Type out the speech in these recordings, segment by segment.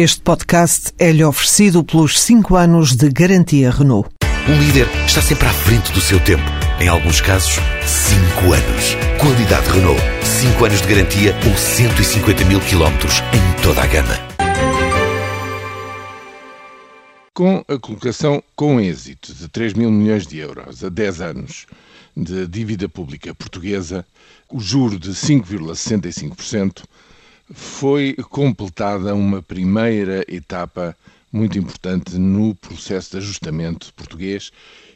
Este podcast é-lhe oferecido pelos 5 anos de garantia Renault. Um líder está sempre à frente do seu tempo. Em alguns casos, 5 anos. Qualidade Renault. 5 anos de garantia ou 150 mil quilómetros em toda a gama. Com a colocação com êxito de 3 mil milhões de euros a 10 anos de dívida pública portuguesa, o juro de 5,65%, foi completada uma primeira etapa muito importante no processo de ajustamento português,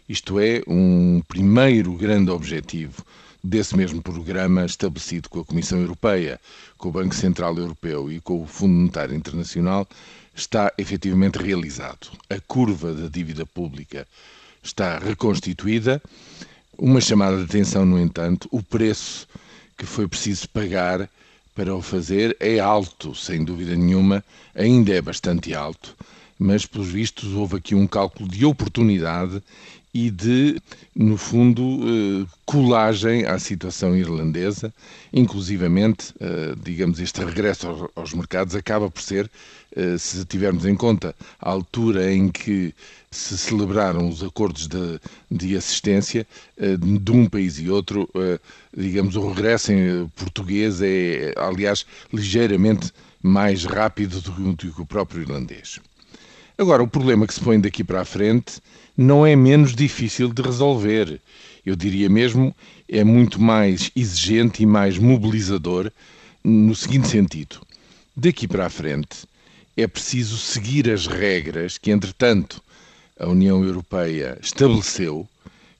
isto é, um primeiro grande objetivo desse mesmo programa estabelecido com a Comissão Europeia, com o Banco Central Europeu e com o Fundo Monetário Internacional, está efetivamente realizado. A curva da dívida pública está reconstituída. Uma chamada de atenção, no entanto, o preço que foi preciso pagar para o fazer é alto, sem dúvida nenhuma, ainda é bastante alto, mas, pelos vistos, houve aqui um cálculo de oportunidade e de, no fundo, eh, colagem à situação irlandesa, inclusivamente, eh, digamos, este regresso aos mercados acaba por ser, eh, se tivermos em conta a altura em que se celebraram os acordos de, de assistência de um país e outro, digamos, o regresso em português é, aliás, ligeiramente mais rápido do que o próprio irlandês. Agora, o problema que se põe daqui para a frente não é menos difícil de resolver. Eu diria mesmo, é muito mais exigente e mais mobilizador no seguinte sentido. Daqui para a frente é preciso seguir as regras que, entretanto, a União Europeia estabeleceu,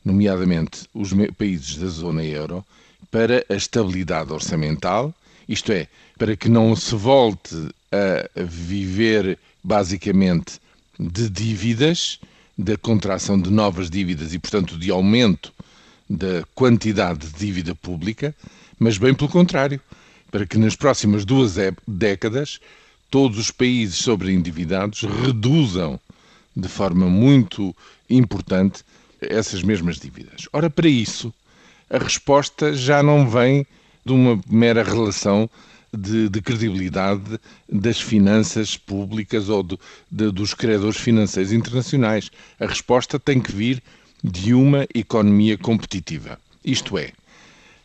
nomeadamente os países da zona euro, para a estabilidade orçamental, isto é, para que não se volte a viver basicamente de dívidas, da contração de novas dívidas e, portanto, de aumento da quantidade de dívida pública, mas bem pelo contrário, para que nas próximas duas décadas todos os países sobreendividados reduzam de forma muito importante essas mesmas dívidas. Ora, para isso, a resposta já não vem de uma mera relação de, de credibilidade das finanças públicas ou de, dos credores financeiros internacionais. A resposta tem que vir de uma economia competitiva. Isto é,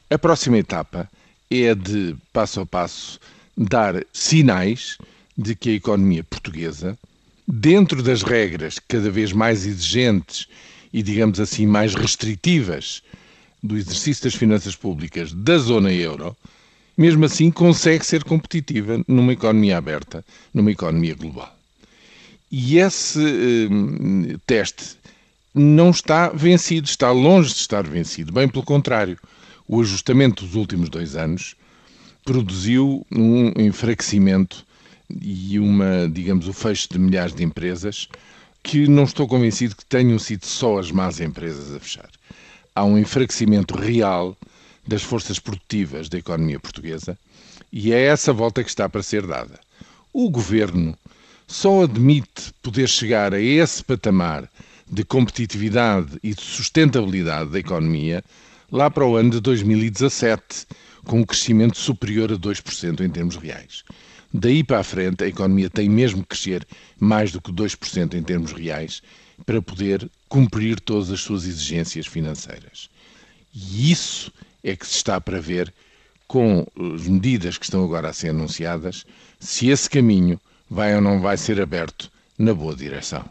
a próxima etapa é de, passo a passo, dar sinais de que a economia portuguesa, dentro das regras cada vez mais exigentes e, digamos assim, mais restritivas do exercício das finanças públicas da zona euro, mesmo assim consegue ser competitiva numa economia aberta, numa economia global. E esse eh, teste não está vencido, está longe de estar vencido. Bem pelo contrário, o ajustamento dos últimos dois anos produziu um enfraquecimento e uma, digamos, o fecho de milhares de empresas que não estou convencido que tenham sido só as más empresas a fechar. Há um enfraquecimento real das forças produtivas da economia portuguesa e é essa volta que está para ser dada. O governo só admite poder chegar a esse patamar de competitividade e de sustentabilidade da economia lá para o ano de 2017, com um crescimento superior a 2% em termos reais. Daí para a frente, a economia tem mesmo que crescer mais do que 2% em termos reais para poder cumprir todas as suas exigências financeiras. E isso é que se está para ver, com as medidas que estão agora a ser anunciadas, se esse caminho vai ou não vai ser aberto na boa direção.